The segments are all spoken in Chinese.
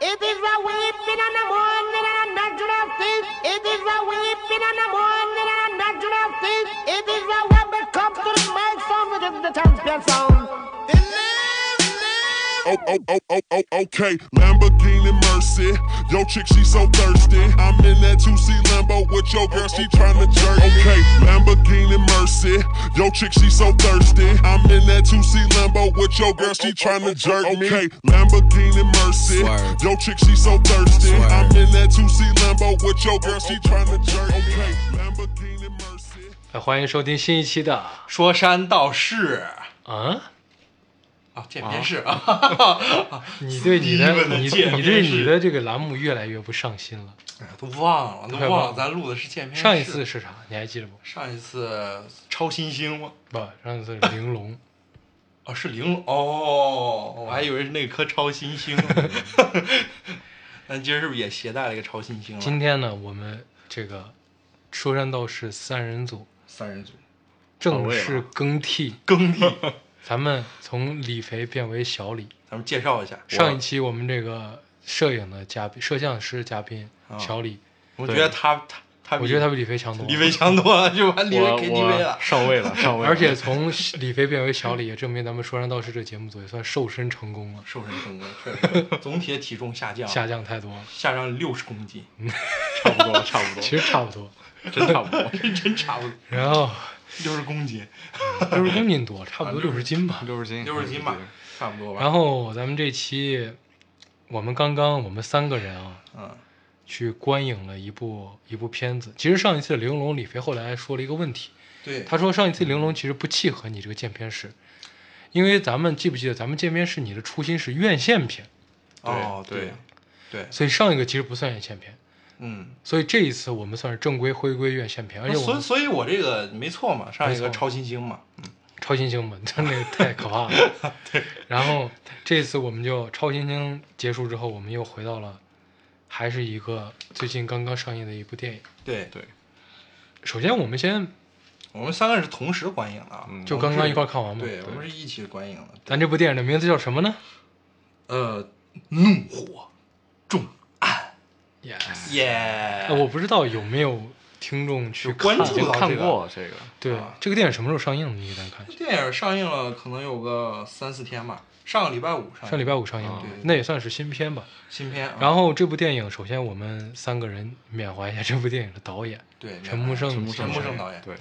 It is a weeping and a mourning and a natural thing. It is a weeping and a mourning and a natural thing. It is a when come to the microphone with the champion sound It live, live. Oh, oh, oh, oh, oh, okay. Lamborghini Mercy. Yo, chick, she so thirsty. I'm in that 2C Lambo with your girl, she tryna jerk. Okay, Lamborghini Mercy. Yo, chick, she so thirsty. I'm in that 2C Lambo with your girl, she tryna jerk me. Okay, Lamborghini Mercy. Swerve. Yo, chick, she so thirsty. Swerve. I'm in that 2C Lambo with your girl, she tryna jerk. Okay, Lamborghini Mercy. 哎欢迎收听新一期的说山道士啊， 啊，见面是啊，你对你的你见你对你的这个栏目越来越不上心了。哎都忘了，都忘了，咱录的是见面式。上一次是啥？你还记得不？上一次超新星吗？不，上一次是玲珑。哦，是玲珑哦，我还以为是那颗超新星。咱今儿是不是也携带了一个超新星了？今天呢，我们这个说山道士三人组三人组正式更替，耕地，咱们从李肥变为小李。咱们介绍一下。上一期我们这个摄影的嘉宾、摄像师嘉宾啊小李，我觉得他他他，我觉得他比李肥强多了。李飞强多了，就把李飞我 KTV 了。上位了，上位了。而且从李肥变为小李，也证明咱们说山道士这节目组也算瘦身成功了，瘦身成功，确实，总体的体重下降，下降太多了。下降六十公斤，差不多，差不多，其实差不多。真差不多。真差不多然后六十公斤，六十公斤多，差不多六十斤吧。六十斤，六十斤吧，差不多吧。然后咱们这期，我们刚刚我们三个人啊，嗯，去观影了一部一部片子。其实上一次玲珑李飞后来说了一个问题，对，他说上一次玲珑其实不契合你这个鉴片式，因为咱们记不记得咱们见片式你的初心是院线片，哦，对对，对，所以上一个其实不算院线片。嗯，所以这一次我们算是正规回归院线片，而且我所以所以我这个没错嘛，上一个超新星嘛，超新星们真的 太可怕了。对。然后这次我们就超新星结束之后，我们又回到了，还是一个最近刚刚上映的一部电影。对对，首先我们先我们三个人是同时观影的就刚刚一块看完嘛。对，我们是一起观影的。咱这部电影的名字叫什么呢呃，怒火重？Yes。耶呃，我不知道有没有听众去看关注这个过这个，对啊这个电影什么时候上映的？你给咱看一下。电影上映了，可能有个三四天吧，上个礼拜五上映，上礼拜五上映的啊对对，那也算是新片吧。新片啊。然后这部电影，首先我们三个人缅怀一下这部电影的导演对，陈木胜陈木胜导演对，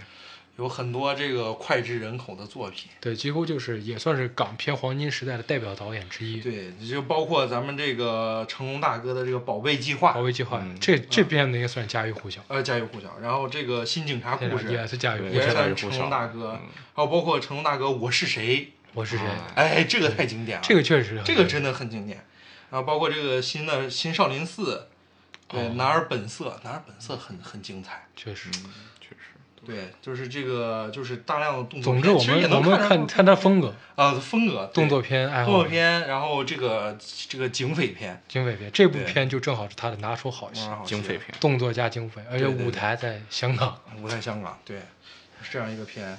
有很多这个脍炙人口的作品。对，几乎就是也算是港片黄金时代的代表导演之一。对，就包括咱们这个成龙大哥的这个《宝贝计划宝贝计划，嗯这这片子应该算家喻户晓，呃，家喻户晓。然后这个《新警察故事》也是家喻户晓也是成龙大哥，还有包括成龙大哥《我是谁》，我是谁？啊哎，这个太经典了，这个确实这个真的很经典。然后包括这个新的《新少林寺》，对，哦男儿本色》，男儿本色很很精彩。确实。确实，对，就是这个，就是大量的动作总片。其实也之我们我能看出们看看他风格，啊风格，动作片爱动作片，然后这个这个警匪片，警匪片，这部片就正好是他的拿手好戏，嗯警匪片，动作加警匪，而且舞台在香港，舞台香港，对，是这样一个片。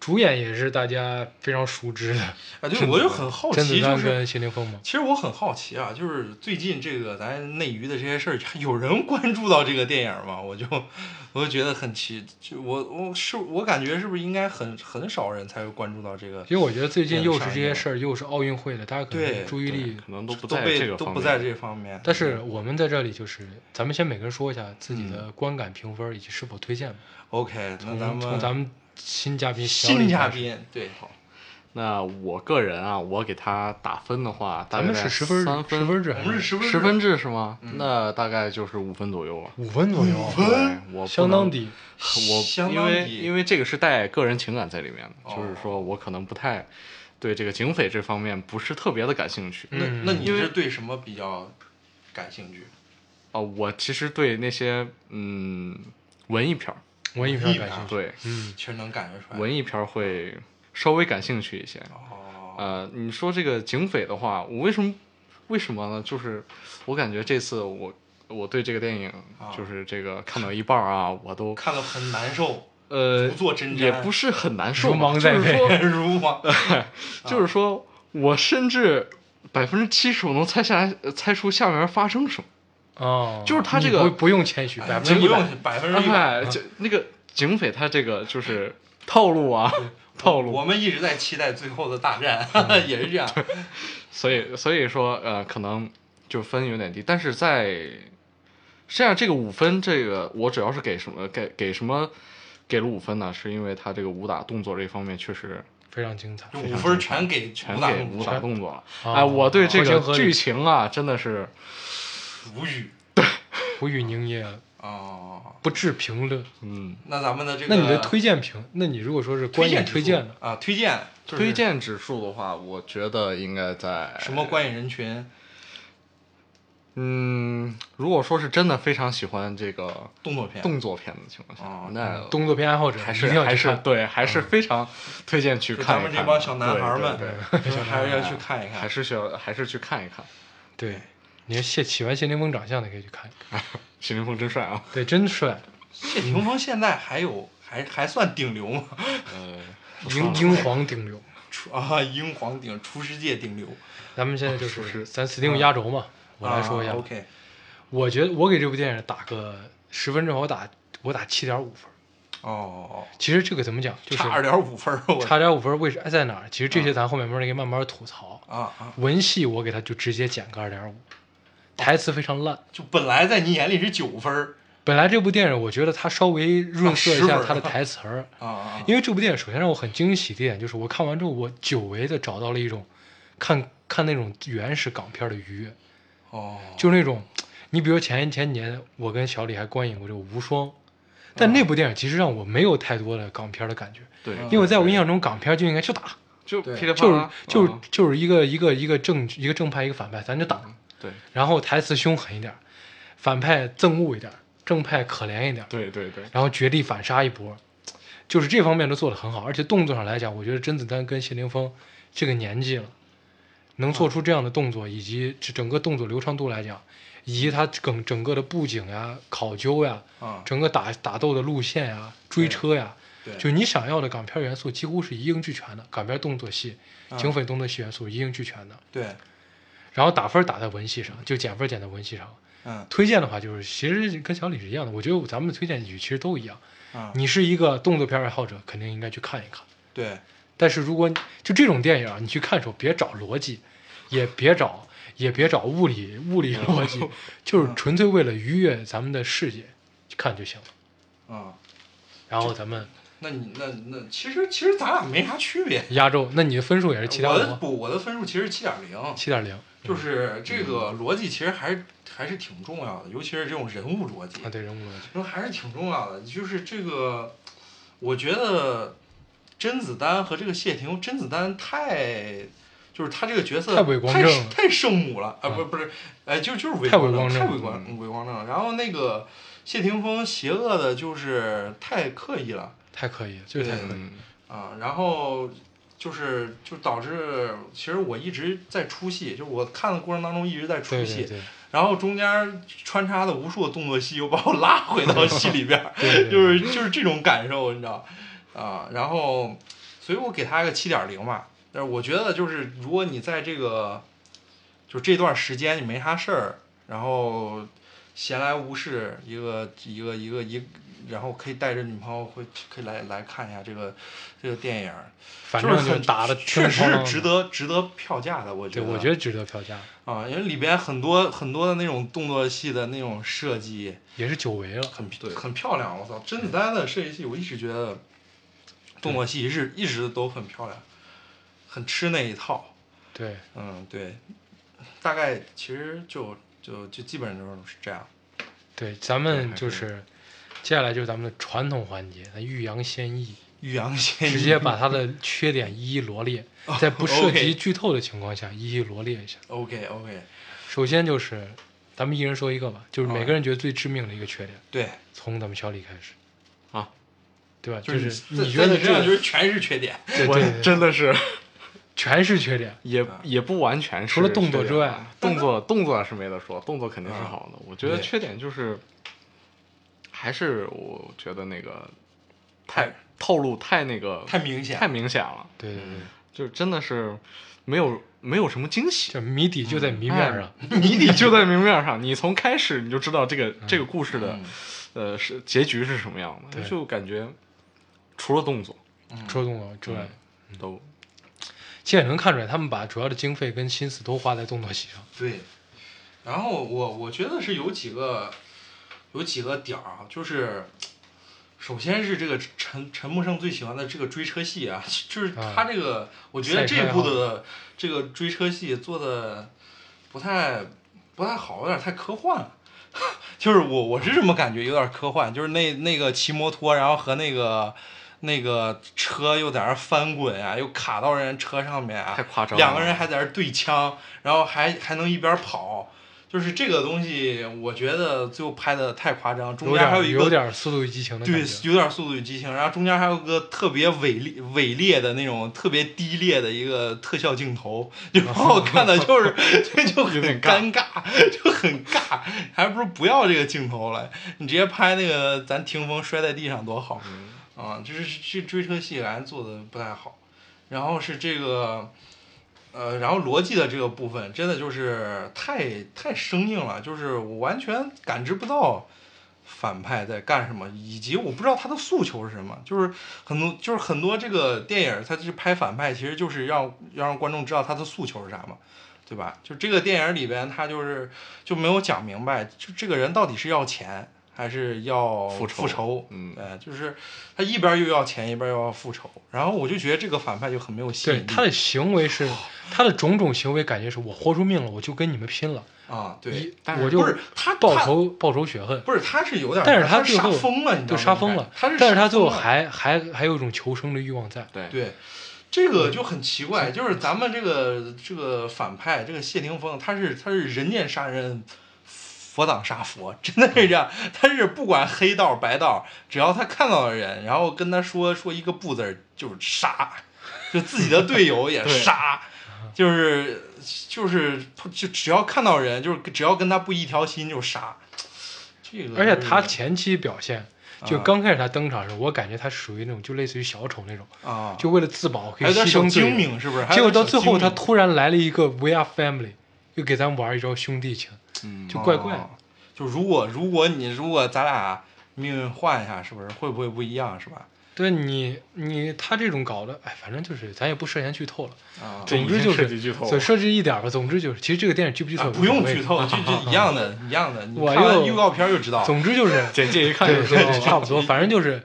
主演也是大家非常熟知的啊，对，我就很好奇，就是丹跟谢霆锋嘛。其实我很好奇啊，就是最近这个咱内娱的这些事儿，有人关注到这个电影吗？我就我就觉得很奇，就我我是我感觉是不是应该很很少人才会关注到这个因为我觉得最近又是这些事儿，又是奥运会的，大家可能注意力可能都不都在这个方面，都不在这方面。但是我们在这里就是，咱们先每个人说一下自己嗯的观感评分以及是否推荐吧。OK，那咱们从咱们新嘉宾新嘉，宾对，好那我个人啊，我给他打分的话，大咱们概是十分三十分制我还是们是十分十分制是吗？那大概就是五分左右吧。五分左右啊，对，我。相当低。我相因为因为这个是带个人情感在里面的，哦就是说我可能不太对这个警匪这方面不是特别的感兴趣。那嗯那你是对什么比较感兴趣？啊、我其实对那些嗯文艺片儿，文艺片感兴趣，对嗯，确实能感觉出来。文艺片儿会稍微感兴趣一些。哦，呃，你说这个警匪的话，我为什么为什么呢？就是我感觉这次我我对这个电影啊就是这个看到一半儿啊，我都看了很难受，呃也不是很难受如吧，芒在背就是说如吗？就是说 我甚至百分之七十我能猜下来，呃猜出下面发生什么。哦，就是他这个不不用谦虚，百分这不之一百。用百分之一百。哎，就那个警匪他这个就是套路啊，套路。我们一直在期待最后的大战，也是这样。所以所以说呃，可能就分有点低，但是在实际上这个五分，这个我主要是给什么给给什么给了五分呢？是因为他这个武打动作这方面确实非常精彩就。五分全给全给武打动作了。哦哎，我对这个剧情啊，真的是无语 对无语凝噎，哦。不置评论。嗯，那咱们的这个，那你的推荐评，那你如果说是观影荐推荐的，啊，推荐就是推荐指数的话，我觉得应该在什么观影人群？嗯，如果说是真的非常喜欢这个动作片，动作片的情况下，哦那动作片爱好者还一是还是。对，还是非常推荐去看一看的。咱们这帮小男孩们对对对就是还是要去看一看。还是需要还是去看一看。对，你看谢喜欢谢霆锋长相的可以去看一看，谢霆锋真帅啊！对，真帅，谢霆锋现在还有还还算顶流吗？呃，英英皇顶流。出啊，英皇顶，出世界顶流。咱们现在就 是咱 Steam 压轴嘛，我来说一下啊。OK，我觉得我给这部电影打个十分之后，我打我打七点五分。哦，其实这个怎么讲，就是差二点五分儿，我差点五分，为啥在哪儿？其实这些咱后面慢慢慢慢吐槽。啊啊！文戏我给他就直接减个二点五，台词非常烂。就本来在你眼里是九分儿本来这部电影我觉得它稍微润色一啊10分下它的台词儿，啊啊！因为这部电影首先让我很惊喜的一点就是我看完之后，我久违的找到了一种看看那种原始港片的愉悦，哦，就是那种，你比如前前几年我跟小李还观影过这个《无双》，但那部电影其实让我没有太多的港片的感觉，对，因为在我印象中港片就应该就打，就噼里啪就是，就是嗯就是一个一个一个正一个正派一个反派，咱就打，对。然后台词凶狠一点，反派憎恶一点，正派可怜一点，对对对，然后绝地反杀一波，就是这方面都做得很好，而且动作上来讲，我觉得甄子丹跟谢霆锋这个年纪了，能做出这样的动作，以及整个动作流畅度来讲，以及他整整个的布景呀、考究呀、啊，整个打打斗的路线呀、追车呀，对，就你想要的港片元素几乎是一应俱全的，港片动作戏、警匪动作戏元素一应俱全的。对，然后打分打在文戏上，就减分减在文戏上。嗯推荐的话，就是其实跟小李是一样的，我觉得咱们的推荐语其实都一样。啊，你是一个动作片爱好者，肯定应该去看一看。对，但是如果就这种电影啊，你去看的时候别找逻辑，也别找也别找物理物理逻辑，就是纯粹为了愉悦咱们的视野去看就行了。啊，然后咱们那你那那其实其实咱俩没啥区别。压轴，那你的分数也是七点五，我的不，我的分数其实七点零，七点零就是这个逻辑其实还是还是挺重要的，尤其是这种人物逻辑啊，，对人物逻辑，那还是挺重要的。就是这个，我觉得甄子丹和这个谢霆，甄子丹太。就是他这个角色太伟光正了太圣母了啊！啊不不是，哎，就就是伟太光正，伟光正太伟光伟光正了。然后那个谢霆锋邪恶的，就是太刻意了。太刻意了，就是太刻意。嗯，啊，然后就是就导致，其实我一直在出戏，就是我看的过程当中一直在出戏，对对对，然后中间穿插的无数的动作戏又把我拉回到 戏里边儿，就是就是这种感受，你知道，啊，然后，所以我给他个七点零吧，但是我觉得就是如果你在这个，就这段时间你没啥事儿，然后闲来无事，一个一个一个一个，然后可以带着女朋友会可以来来看一下这个这个电影，反正就是打的确实是值。得值得票价的，我觉对，得。我觉得值得票价，啊，因为里边很多很多的那种动作戏的那种设计也是久违了。很对很漂亮，我操！甄子丹的设计戏我一直觉得动作戏是一直都很漂亮，很吃那一套。对，嗯，对，大概其实就就就基本上都是这样。对，咱们就是接下来就是咱们的传统环节，咱欲扬先抑，欲扬先抑，直接把它的缺点一一罗列，在不涉及剧透的情况下一一罗列一下。OK OK，首先就是，咱们一人说一个吧，就是每个人觉得最致命的一个缺点，对，从咱们小李开始，啊，对吧？就就是你觉得这就是全是缺点。我对对。对，真的是。全是缺点。也也不完全是除了动作之外动作动作是没得说，动作肯定是嗯。好的。我觉得缺点就是，还是我觉得那个太套路太那个太明显太明显了。对对对，就真的是没有没有什么惊喜。就谜底就在谜面上。谜底就在明面上，你从开始你就知道这个、这个故事的，呃，是结局是什么样的，对就感觉除了动作除了动作之外，都其实也能看出来，他们把主要的经费跟心思都花在动作戏上。对，然后我我觉得是有几个有几个点儿啊，就是首先是这个陈陈木胜最喜欢的这个追车戏啊，就是他这个，我觉得这部的这个追车戏做的不太不太好，有点太科幻了。就是我我是这么感觉，有点科幻，就是那那个骑摩托，然后和那个那个车又在那翻滚啊，又卡到人车上面啊，太夸张了两个人还在那对枪，然后还还能一边跑，就是这个东西，我觉得最后拍的太夸张，中间还有一个点有点速度与激情的对，有点速度与激情，然后中间还有个特别伪劣伪劣的那种特别低劣的一个特效镜头，就把我看的就是就 就很尴尬，就很尬，还不如不要这个镜头了，你直接拍那个咱霆锋摔在地上多好，啊，就是这追车戏感觉做的不太好，然后是这个。呃，然后逻辑的这个部分真的就是太太生硬了，就是我完全感知不到反派在干什么，以及我不知道他的诉求是什么。就是很多就是很多这个电影，他是拍反派，其实就是让要让观众知道他的诉求是啥嘛，对吧？就这个电影里边，他就是就没有讲明白，就这个人到底是要钱还是要复仇复仇？嗯对，就是他一边又要钱，一边又要复仇，然后我就觉得这个反派就很没有吸引力。对他的行为是，他的种种行为感觉是我豁出命了，我就跟你们拼了，啊，对，但是我就不是他他报仇报仇雪恨。不是，他是有点，但是他他最后杀疯了，你知道吗？就杀疯了，他是，但是他最后还还还有一种求生的欲望在。对对，这个就很奇怪，就是咱们这个这个反派，这个谢霆锋，他是他是人见杀人，佛挡杀佛，真的是这样。他是不管黑道白道，只要他看到的人，然后跟他说说一个不字儿，就是杀，就自己的队友也杀，就是就是就只要看到人，就是只要跟他不一条心就杀。这个而且他前期表现，就啊刚开始他登场的时候，我感觉他属于那种就类似于小丑那种，啊，就为了自保可以牺牲精。明，是不是？结果到最后，他突然来了一个 We are family，又给咱玩一招兄弟情，嗯就怪怪的哦。就如果如果你如果咱俩命运换一下，是不是会不会不一样，是吧？对你你他这种搞的，哎，反正就是咱也不涉嫌剧透了。啊，总之就是涉及剧透了对，设置一点吧。总之就是，其实这个电影剧不剧透、啊不用剧。透，就就一样的，一样的。你我又看预告片就知道。总之就是，简介一看就知道，差不多，反正就是，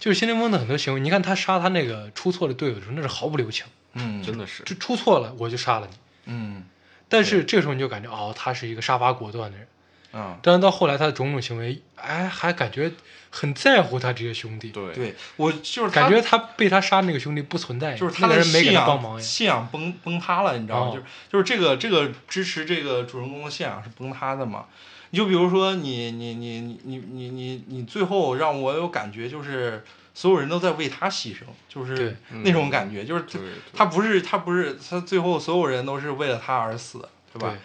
就是谢霆锋的很多行为，你看他杀他那个出错的队友的时候，那是毫不留情，嗯，真的是就出错了我就杀了你。嗯但是这个时候你就感觉哦，他是一个杀伐果断的人。嗯，但是到后来他的种种行为，哎，还感觉很在乎他这些兄弟，对对我就是感觉他被他杀那个兄弟不存在，就是他的人没信仰给他帮忙呀。信仰崩崩塌了，你知道吗？哦就是就是这个这个支持这个主人公的信仰是崩塌的嘛？你就比如说你你你你你你你你最后让我有感觉就是所有人都在为他牺牲，就是那种感觉，就是对对。他不是他不是他最后所有人都是为了他而死，对吧？对，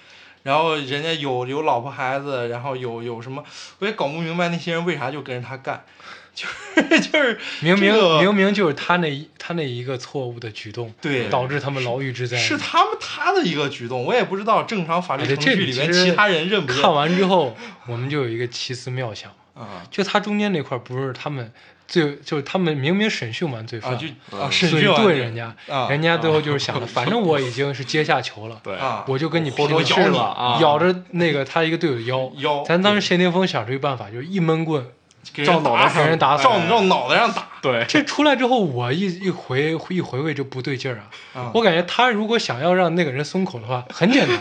然后人家有有老婆孩子，然后有有什么，我也搞不明白那些人为啥就跟着他干，就是就是 明明、这个明明就是他那一他那一个错误的举动，对。导致他们牢狱之灾。是他们他的一个举动，我也不知道正常法律程序里面其他人认不认。看完之后，我们就有一个奇思妙想，啊。就他中间那块不是他们最就是他们明明审讯完罪犯，啊就啊嗯审讯完对人家，啊人家最后就是想着，反正我已经是阶下囚了，对啊我就跟你拼了咬你啊咬着那个他一个队友的腰。腰，咱当时谢霆锋想出一办法，就是一闷棍，照脑袋给人打死照照脑袋上打对，这出来之后，我一一回一回味就不对劲儿啊！啊我感觉他如果想要让那个人松口的话，很简单，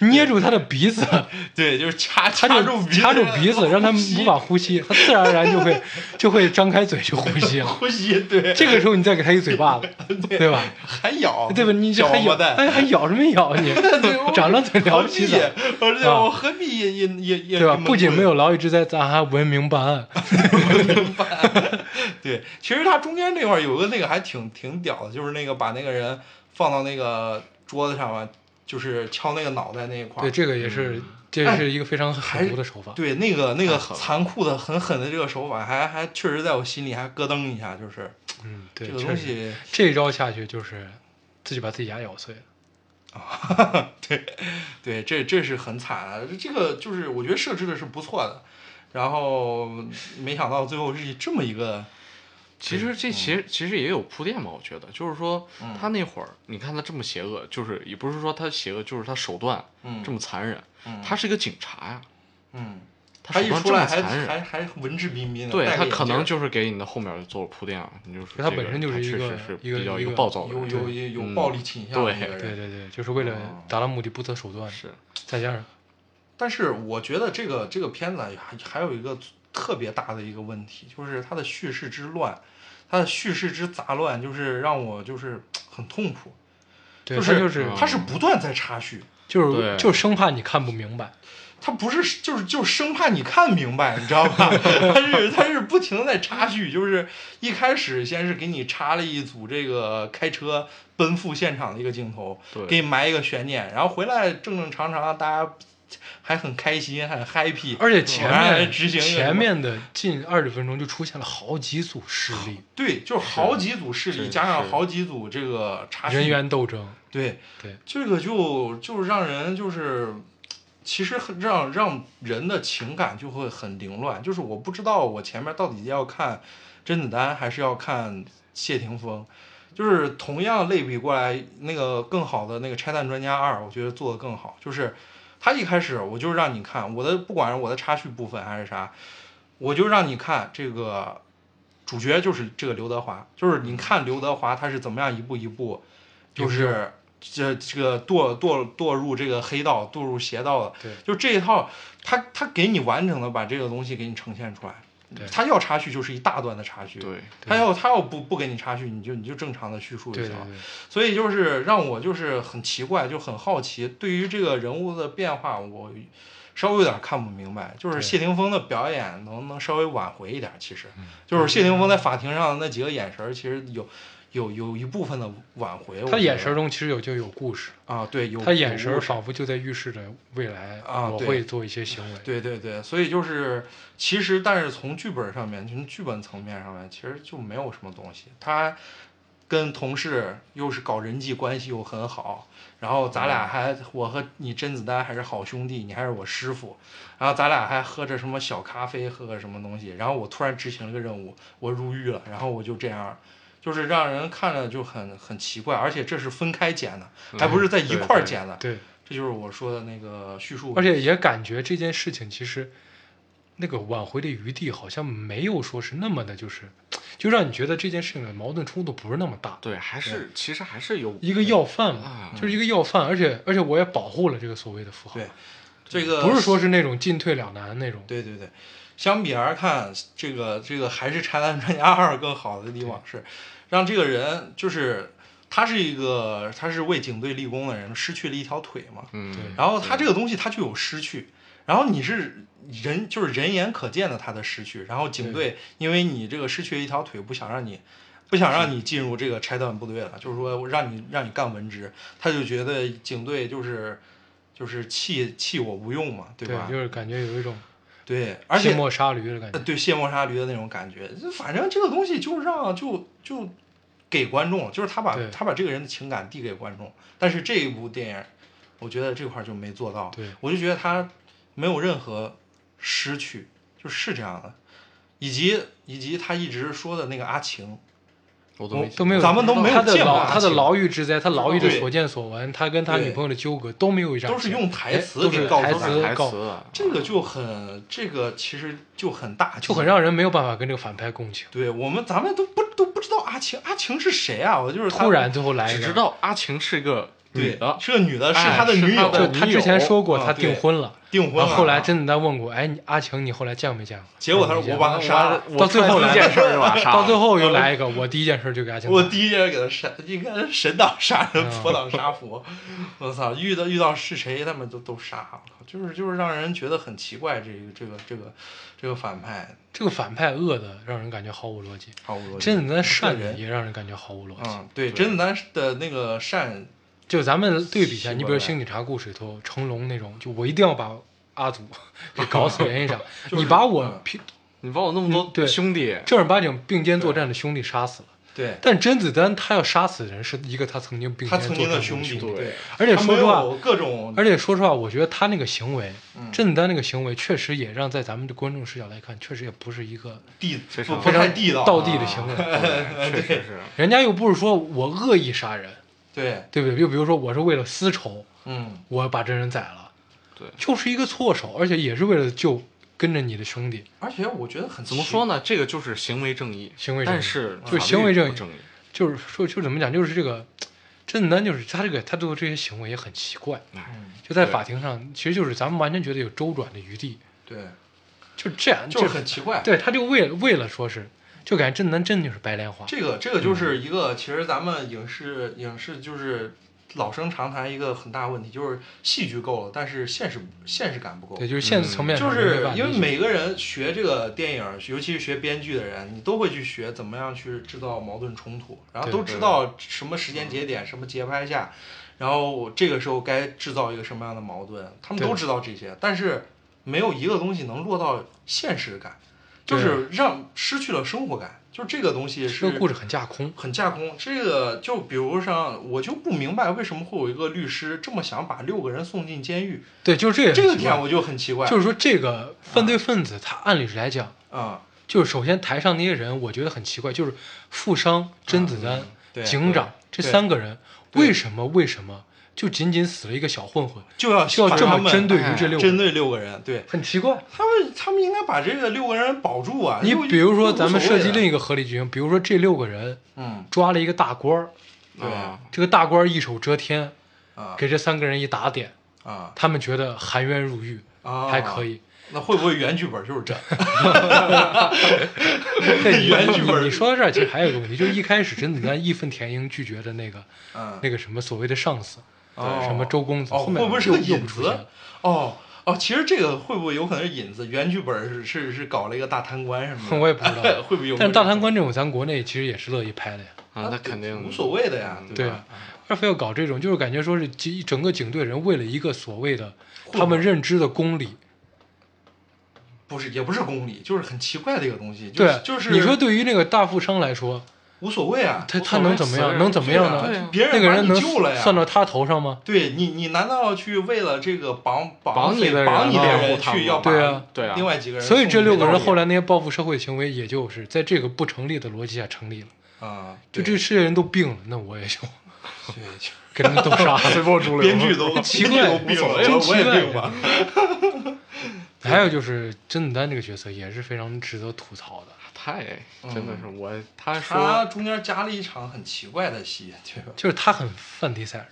捏住他的鼻子，对，就是掐住就掐住鼻子，让他无法呼吸，他自然而然就会 就会张开嘴去呼吸了。呼吸，对，这个时候你再给他一嘴巴子，对吧？还咬，对吧？你这还咬，哎，还咬什么咬你？长张嘴了不起我何必也也也也对吧？不仅没有牢狱之灾，咱还文明办案文明办案。对，其实他中间这块儿有个那个还挺挺屌的，就是那个把那个人放到那个桌子上嘛，就是敲那个脑袋那一块儿。对，这个也是，这是一个非常狠毒的手法。对，那个那个残酷的、很狠的这个手法，还还确实在我心里还咯噔一下，就是嗯，对，这个，东西，这一招下去就是自己把自己牙咬碎了。对，对，这这是很惨啊！这个就是我觉得设置的是不错的，然后没想到最后是这么一个，其实这其实其实也有铺垫嘛，我觉得就是说嗯他那会儿，你看他这么邪恶，就是也不是说他邪恶，就是他手段嗯这么残忍。嗯他是一个警察呀，嗯，他一出来还还还文质彬彬的，对他可能就是给你的后面做了铺垫啊，你就说他本身就是一个他确实是比较一个暴躁的，有有有暴力倾向的对对对对，就是为了哦达到目的不择手段。是再加上但是我觉得这个这个片子啊还还有一个特别大的一个问题，就是它的叙事之乱，它的叙事之杂乱，就是让我就是很痛苦。就是对就是嗯它是不断在插叙，就是就生怕你看不明白。他不是就是就生怕你看明白，你知道吧？他是他是不停的在插叙，就是一开始先是给你插了一组这个开车奔赴现场的一个镜头，对给你埋一个悬念，然后回来正正常常，大家还很开心，很 happy，而且前面执行前面的近二十分钟就出现了好几组势力，对，就是好几组势力加上好几组这个查人员斗争。对对，这个就就让人就是，其实很让让人的情感就会很凌乱，就是我不知道我前面到底要看甄子丹还是要看谢霆锋，就是同样类比过来，那个更好的那个《拆弹专家二》，我觉得做的更好，就是他一开始我就让你看我的，不管是我的插叙部分还是啥，我就让你看这个。主角就是这个刘德华，就是你看刘德华他是怎么样一步一步，就是这这个堕堕堕入这个黑道，堕入邪道的，对就这一套，他他给你完整的把这个东西给你呈现出来对。他要插叙就是一大段的插叙，对，他要他要不不给你插叙，你就你就正常的叙述就行所以就是让我就是很奇怪，就很好奇，对于这个人物的变化，我稍微有点看不明白。就是谢霆锋的表演能不能稍微挽回一点？其实，嗯。就是谢霆锋在法庭上的那几个眼神，其实有有有一部分的挽回。他眼神中其实有就有故事，啊，对，有他眼神仿佛就在预示着未来啊我会做一些行为。对对对，所以就是其实，但是从剧本上面，从剧本层面上面，其实就没有什么东西。他跟同事又是搞人际关系又很好，然后咱俩还我和你甄子丹还是好兄弟，你还是我师傅，然后咱俩还喝着什么小咖啡，喝个什么东西，然后我突然执行了个任务，我入狱了，然后我就这样。就是让人看着就很很奇怪，而且这是分开剪的，还不是在一块儿对对剪的。对，这就是我说的那个叙述。而且也感觉这件事情其实那个挽回的余地好像没有说是那么的，就是就让你觉得这件事情的矛盾冲突不是那么大。对，还是其实还是有一个要饭嘛啊，就是一个要饭，而且而且我也保护了这个所谓的富豪，对这个不是说是那种进退两难那种。对对对，相比而看，这个这个还是《拆弹专家二》更好的地方是，让这个人就是他是一个他是为警队立功的人，失去了一条腿嘛，嗯，对然后他这个东西他就有失去，然后你是人就是人眼可见的他的失去，然后警队因为你这个失去了一条腿，不想让你。不想让你进入这个拆弹部队了，就是说让你让你干文职，他就觉得警队就是就是弃弃我无用嘛，对吧？就是感觉有一种对，而且卸磨杀驴的感觉。呃对卸磨杀驴的那种感觉，就反正这个东西就让就就给观众，就是他把他把这个人的情感递给观众，但是这一部电影，我觉得这块就没做到，对我就觉得他没有任何失去，就是这样的，以及以及他一直说的那个阿晴，我都没都没有，咱们都没有他的见过牢，他的牢狱之灾，他牢狱的所见所闻，他跟他女朋友的纠葛都没有一张都是用台哎词都是台给告台词这个就很这个其实就很大，就很让人没有办法跟这个反派共情。对我们咱们都不都不知道阿晴阿晴是谁啊？我就是突然最后来一个，只知道阿晴是一个女对的，是个女的，是哎他的女友，就他之前说过他订婚了，订婚了。后后来甄子丹问过，哎，你阿晴你后来见没见过？结果他说我把他杀了，到最后一件事儿就把他杀到最后又来一个，我第一件事就给阿晴。我第一件事给他杀，应该是神挡杀人，嗯佛挡杀佛。我操，遇到遇到是谁，他们都都杀。我靠，就是就是让人觉得很奇怪，这个这个这个这个反派这个反派恶的让人感觉毫无逻辑，毫无逻辑。甄子丹善人也让人感觉毫无逻辑。嗯，对，甄子丹的那个善，就咱们对比一下，你比如《了。星警察故事》里头成龙那种，就我一定要把阿祖给搞死，原因啥？你把我你把我那么多对。兄弟，正儿八经并肩作战的兄弟杀死了，对，但甄子丹他要杀死的人是一个他曾经并肩作战的兄弟，对。而且说实话各种，而且说实话，我觉得他那个行为，嗯。甄子丹那个行为确实也让在咱们的观众视角来看，确实也不是一个地非常不不太地道，道地的行为。对。确实是。人家又不是说我恶意杀人，对，对不对？就比如说我是为了私仇，嗯，我把这人宰了，对就是一个错手，而且也是为了救跟着你的兄弟。而且我觉得很怎么说呢？这个就是行为正义，行为正义但是就行为正义正义。就是说，就怎么讲，就是这个甄子丹，就是他这个他做这些行为也很奇怪，嗯就在法庭上，其实就是咱们完全觉得有周转的余地，对，就这样，就是很奇怪。对，他就为了为了说是，就感觉甄子丹真的就是白莲花，这个这个就是一个，其实咱们影视影视就是老生常谈一个很大问题，就是戏剧够了，但是现实现实感不够。对，就是现实层面就是因为每个人学这个电影，尤其是学编剧的人，你都会去学怎么样去制造矛盾冲突，然后都知道什么时间节点、什么节拍下，然后这个时候该制造一个什么样的矛盾，他们都知道这些，但是没有一个东西能落到现实感，就是让失去了生活感，就是这个东西是这个故事很架空，很架空。这个就比如上，我就不明白为什么会有一个律师这么想把六个人送进监狱，对，就是这个这个点我就很奇怪。就是说这个犯罪分子他按理来讲，啊，就是首先台上那些人，我觉得很奇怪，就是富商、甄子丹、对警长这三个人，为什么为什么就仅仅死了一个小混混，就要就要这么针对于哎这六个人？针对六个人，对很奇怪。他们，他们应该把这个六个人保住啊。你比如说，咱们设计另一，个合理剧情，比如说这六个人嗯，抓了一个大官儿，对啊这个大官儿一手遮天，啊给这三个人一打点，啊他们觉得含冤入狱啊，还可。以。那会不会原剧本就是这？对，原剧本你你说到这儿，其实还有一个问题，就是一开始甄子丹义愤填膺拒绝的那个嗯，那个什么所谓的上司，哦什么周公子，哦，后面会不会是个引子？哦哦，其实这个会不会有可能是引子？原剧本是是是搞了一个大贪官什么的，我也不知道。会不会有？但是大贪官这种，咱国内其实也是乐意拍的呀。啊，那肯定无所谓的呀，对吧？他非要搞这种，就是感觉说是警整个警队人为了一个所谓的他们认知的公理，不是，也不是公理，就是很奇怪的一个东西。就对，就是你说对于那个大富商来说，无所谓啊，他他能怎么样？能怎么样呢？啊对啊别人把你那个人能救了呀，算到他头上吗？对你，你难道要去为了这个绑绑你的人绑你的人护他们去要把对啊对啊另外几个人所以这六个人后来那些报复社会行为，也就是在这个不成立的逻辑下成立了。啊，就对这世界人都病了，那我也就给他们都杀了。随波逐流。编剧都 奇怪我我也病吧。还有就是甄子丹这个角色也是非常值得吐槽的，太真的是我，他他说中间加了一场很奇怪的戏，对吧？就是他很范迪塞尔，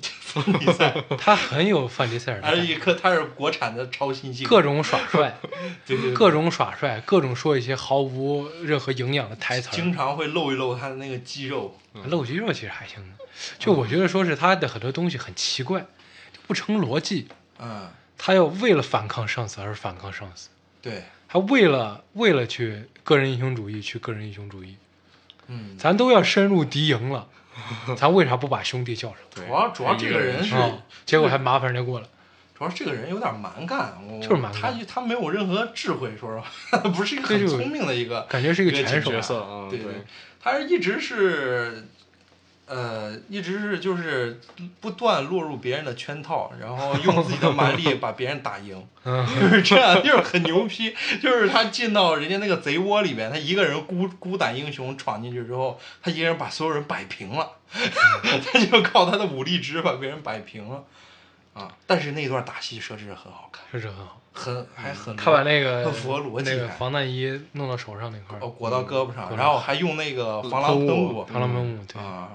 范迪塞尔，他很有范迪塞尔的感觉，还一颗他是国产的超新星，各种耍帅，对对对各种耍帅，各种说一些毫无任何营养的台词经。常会露一露他的那个肌肉，露肌肉其实还行，就我觉得说是他的很多东西很奇怪，就不成逻辑。嗯，他要为了反抗上司而反抗上司，对，他为了为了去个人英雄主义去个人英雄主义，嗯，咱都要深入敌营了，咱为啥不把兄弟叫上？主要主要这个人是，啊，结果还麻烦人家过来。主要这个人有点蛮干，我就是蛮干他他没有任何智慧，说实话，不是一个很聪明的一个，感觉是一个一拳手角色啊，对对，他是一直是，呃，一直是就是不断落入别人的圈套，然后用自己的蛮力把别人打赢，嗯，就是这样，就是很牛批。就是他进到人家那个贼窝里面，他一个人孤孤胆英雄闯进去之后，他一个人把所有人摆平了，他就靠他的武力值把别人摆平了。啊！但是那段打戏设置的很好看，设置很好。很还很他把那个很符合逻辑那个防弹衣弄到手上那块儿哦，裹到胳膊上，嗯然后还用那个防狼喷雾防狼喷雾，对，啊，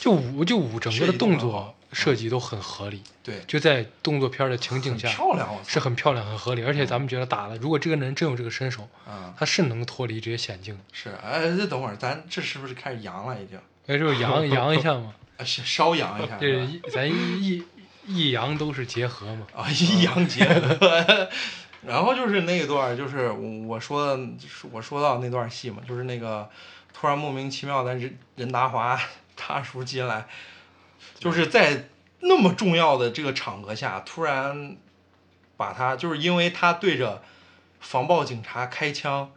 就舞就舞整个的动作设计都很合理，对，就在动作片的情景下漂亮，是很漂亮、很合理，而且咱们觉得打了，如果这个人真有这个身手，啊，他是能脱离这些险境的。是，哎，这等会儿咱这是不是开始扬了已经？哎，这就扬扬一下嘛，啊，是稍扬一下，这是吧一咱一一扬都是结合嘛。啊，一扬结合。然后就是那一段，就是我我说的我说到那段戏嘛，就是那个突然莫名其妙的任任达华大叔进来，就是在那么重要的这个场合下，突然把他就是因为他对着防暴警察开枪，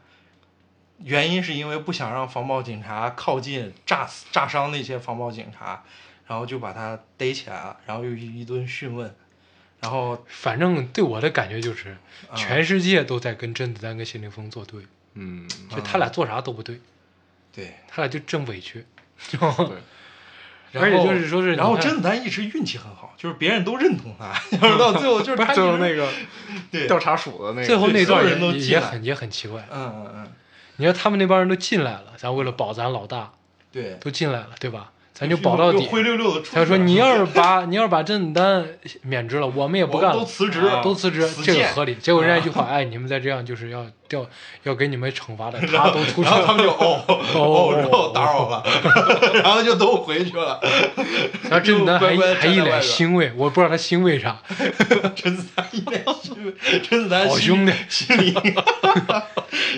原因是因为不想让防暴警察靠近炸死炸伤那些防暴警察，然后就把他逮起来了，然后又一一顿讯问，然后反正对我的感觉就是，啊全世界都在跟甄子丹跟谢霆锋作对，嗯，就他俩做啥都不对，对，他俩就真委屈。对，而且就是说是然后甄子丹一直运气很好，就是别人都认同他，就是到最后就是最后那个 对调查署的那个，最后那段人都也很也很奇怪。嗯嗯嗯，你说他们那帮人都进来了，咱为了保咱老大对，都进来了，对吧？咱就保到底。又灰溜溜的出。他说：“你要是把你要是把甄子丹免职了，我们也不干了，都辞职啊都辞职，这个合理。”结果人家一句话：“哎，你们再这样就是要调，要给你们惩罚的。”他都出去然后他了，们就哦 哦，然后打扰了，然后就都回去了。然后甄子丹还还一脸欣慰，我不知道他欣慰啥。甄子丹一脸欣慰，甄子丹好兄弟心里，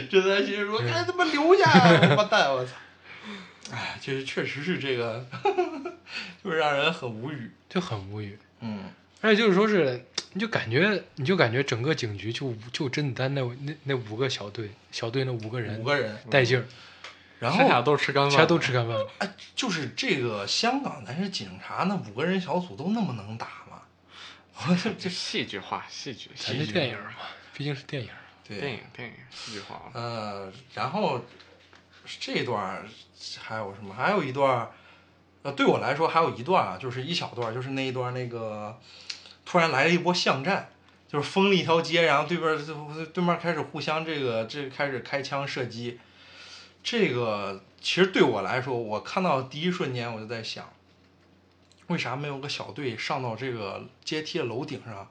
甄子丹心里说：“赶紧他妈留下，王八蛋！我操！”哎，就是确实是这个，就是让人很无语。就很无语。嗯，而且就是说是，你就感觉你就感觉整个警局就就甄子丹那那那五个小队小队那五个人五个人，带劲儿，然剩下后都是吃干饭，其他都吃干饭。哎，就是这个香港咱是警察那五个人小组都那么能打吗？我这就戏剧化，戏剧，咱这戏剧电影嘛，毕竟是电影。对电影电影戏剧化，呃，然后这段儿还有什么？还有一段，呃，对我来说还有一段啊，就是一小段，就是那一段那个突然来了一波巷战，就是封了一条街，然后对面儿就对面开始互相这个这开始开枪射击。这个其实对我来说，我看到第一瞬间我就在想，为啥没有个小队上到这个阶梯的楼顶上？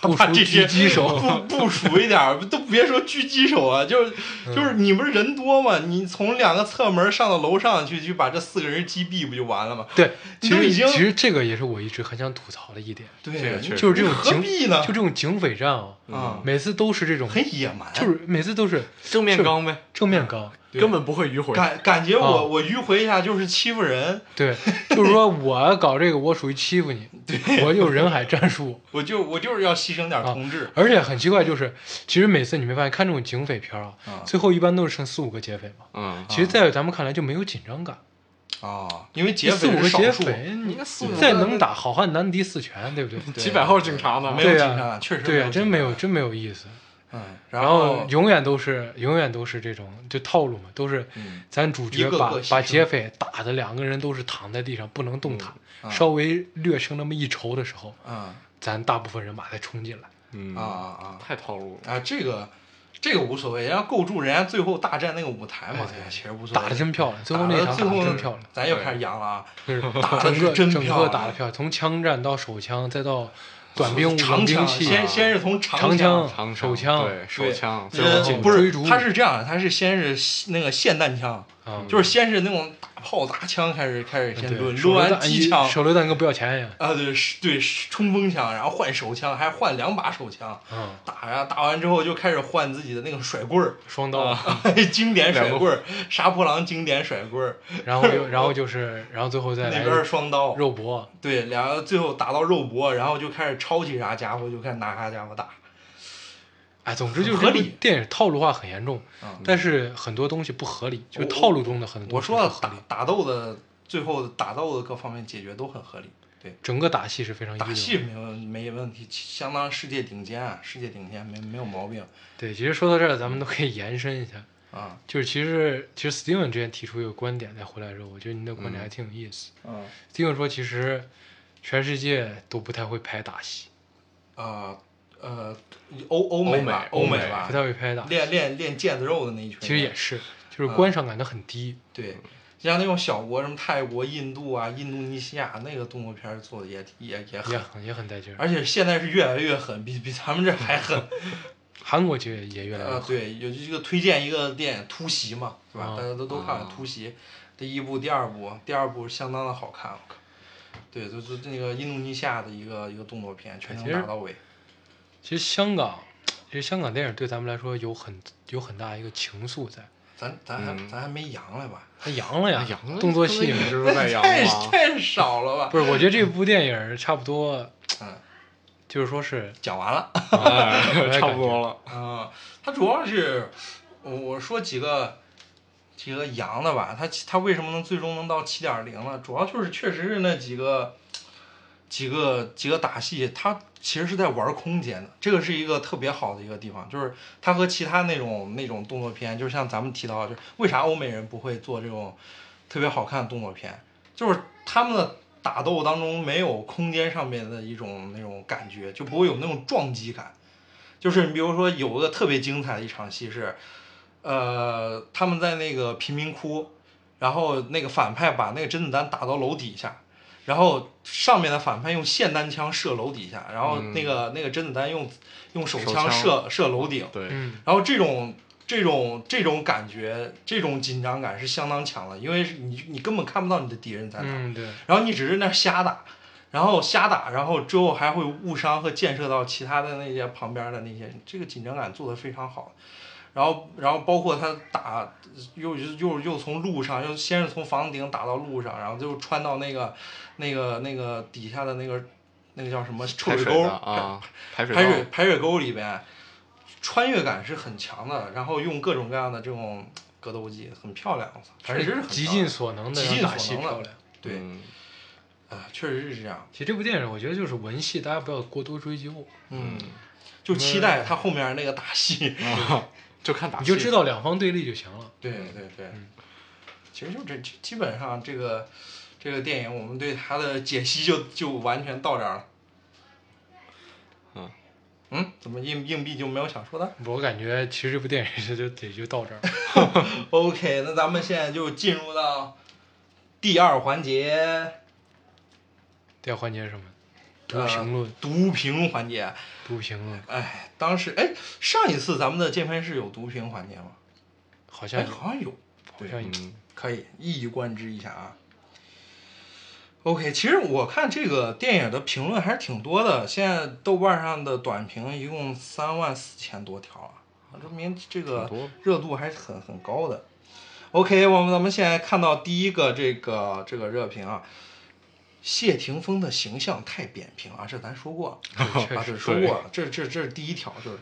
部署把这些狙击手部部署一点儿，都别说狙击手啊，就是就是你不是人多嘛，你从两个侧门上到楼上去，去把这四个人击毙不就完了吗？对，其实已经其实这个也是我一直很想吐槽的一点，对，就是这种何必呢？就这种警匪战啊，啊，每次都是这种，很野蛮，就是每次都是正面刚呗，正面刚。对根本不会迂回。感感觉我、啊我迂回一下就是欺负人，对，就是说我搞这个，我属于欺负你，对我就人海战术。我就我就是要牺牲点啊同志。而且很奇怪，就是其实每次你没发现看这种警匪片啊，啊最后一般都是剩四五个劫匪嘛。嗯，其实，在咱们看来就没有紧张感。啊，因为劫四五个匪是少数，劫匪，你四再能打，好汉难敌四拳，对不对？几百号警察呢没？有对呀警察，确实对呀，呀，真没有，真没有意思。嗯，然后后永远都是永远都是这种就套路嘛，都是嗯。咱主角把把劫匪打的两个人都是躺在地上不能动弹，稍微略胜那么一筹的时候，啊咱大部分人马再冲进来。嗯。啊啊太套路了。啊啊，这个这个无所谓，人家构筑人家最后大战那个舞台嘛，其实无所谓。打的真漂亮，最后那场打得最后的真漂亮，咱又开始扬了啊！就是打的整个是真整漂亮。个打的漂亮，从枪战到手枪，再到短兵、长枪，冷兵器，先先是从长枪，长手枪对手枪，呃最后不是，他是这样，他是先是那个霰弹枪，啊，就是先是那种大炮砸枪开始开始先对抡，抡完机枪手榴弹跟不要钱一样。啊，对对冲锋枪，然后换手枪，还换两把手枪，嗯，打呀打完之后就开始换自己的那个甩棍儿，双刀，经典甩棍儿，杀破狼经典甩棍儿，然后又 然后就是，然后最后再来那边双刀，肉搏，对，两个最后打到肉搏，然后就开始抄起啥家伙就开始拿啥家伙打，哎，总之就是合理。电影套路化很严重，嗯。但是很多东西不合理，就是套路中的很多东我说。打打斗的最后打斗的各方面解决都很合理，对，整个打戏是非常打戏没问没问题，相当世界顶尖啊，世界顶尖没没有毛病。对，其实说到这儿，咱们都可以延伸一下，啊，就是其实其实 Steven 之前提出一个观点，再回来之后，我觉得您的观点还挺有意思。嗯。Steven 说，其实全世界都不太会拍打戏，呃呃，欧欧美吧，欧美吧不，太会拍打，练练练腱子肉的那一群，其实也是，就是嗯观赏感都很低。对，像那种小国，什么泰国、印度啊、印度尼西亚那个动作片做的也也也也，很也很带劲，而且现在是越来越狠，比比咱们这还狠。韩国其实也越来越呃，狠。对，有这个推荐一个电影《突袭》嘛，是吧？啊大家都都看了啊《突袭》，第一部、第二部，第二部相当的好看，我靠。对，就是那个印度尼西亚的一个一个动作片，全程打到尾。其实香港，其实香港电影对咱们来说有很有很大一个情愫在。咱咱还、嗯咱还没扬来吧？它扬了呀，羊动作戏是不是在羊太啊。太少了吧？不是，我觉得这部电影差不多，嗯，就是说是讲完了。哎 差不多了。啊、它主要是我我说几个几个洋的吧，它它为什么能最终能到七点零呢？主要就是确实是那几个几个几个打戏，它其实是在玩空间的，这个是一个特别好的一个地方，就是它和其他那种那种动作片，就像咱们提到，就是为啥欧美人不会做这种特别好看的动作片，就是他们的打斗当中没有空间上面的一种那种感觉，就不会有那种撞击感。就是你比如说有个特别精彩的一场戏是，呃，他们在那个贫民窟，然后那个反派把那个甄子丹打到楼底下，然后上面的反派用霰弹枪射楼底下，然后那个、那个甄子丹用用手手枪枪射射楼顶，对，嗯，然后这种这种这种感觉，这种紧张感是相当强的，因为你你根本看不到你的敌人在哪，嗯，对，然后你只是那儿瞎打，然后瞎打，然后之后还会误伤和溅射到其他的那些旁边的那些，这个紧张感做得非常好。然后，然后包括他打，又又又从路上，又先是从房顶打到路上，然后就穿到那个那个那个底下的那个那个叫什么臭水沟排水啊，排水排水排水沟里边，穿越感是很强的，然后用各种各样的这种格斗技，很漂亮，我操，反确实是正极尽所能的极尽所能的戏漂亮。对，嗯啊，确实是这样，其实这部电影我觉得就是文戏，大家不要过多追究，嗯，就期待他后面那个打戏，啊，就看打戏你就知道两方对立就行了。对对对嗯，其实就这基基本上这个这个电影，我们对它的解析就就完全到这儿了。嗯嗯，怎么硬硬币就没有想说的我感觉其实这部电影就就也就到这儿。？OK，那咱们现在就进入到第二环节，第二环节是什么？读呃评论，读评环节。读评论，哎，当时哎，上一次咱们的键盘是有读评环节吗？哎，好像，好像有，好像有。嗯可以一以贯之一下啊。OK，其实我看这个电影的评论还是挺多的，现在豆瓣上的短评一共三万四千多条啊，证明这个热度还是很很高的。OK，我们咱们现在看到第一个这个这个热评啊，谢霆锋的形象太扁平啊，这咱说过，确啊，这说过了，这这这是第一条，就是